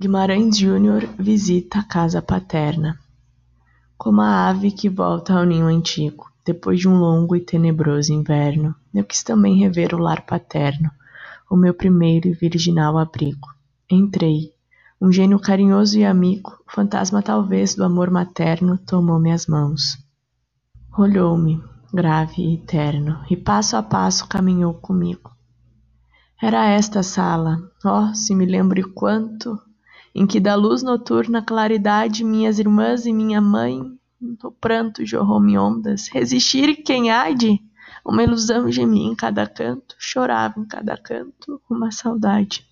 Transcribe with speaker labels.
Speaker 1: Guimarães Júnior visita a casa paterna. Como a ave que volta ao ninho antigo, depois de um longo e tenebroso inverno, eu quis também rever o lar paterno, o meu primeiro e virginal abrigo. Entrei. Um gênio carinhoso e amigo, fantasma talvez do amor materno, tomou minhas mãos. Olhou-me, grave e eterno, e passo a passo caminhou comigo. Era esta a sala, oh, se me lembro quanto, em que da luz noturna claridade minhas irmãs e minha mãe, no pranto jorrou-me ondas, resistir quem há de? Uma ilusão gemia em cada canto, chorava em cada canto uma saudade.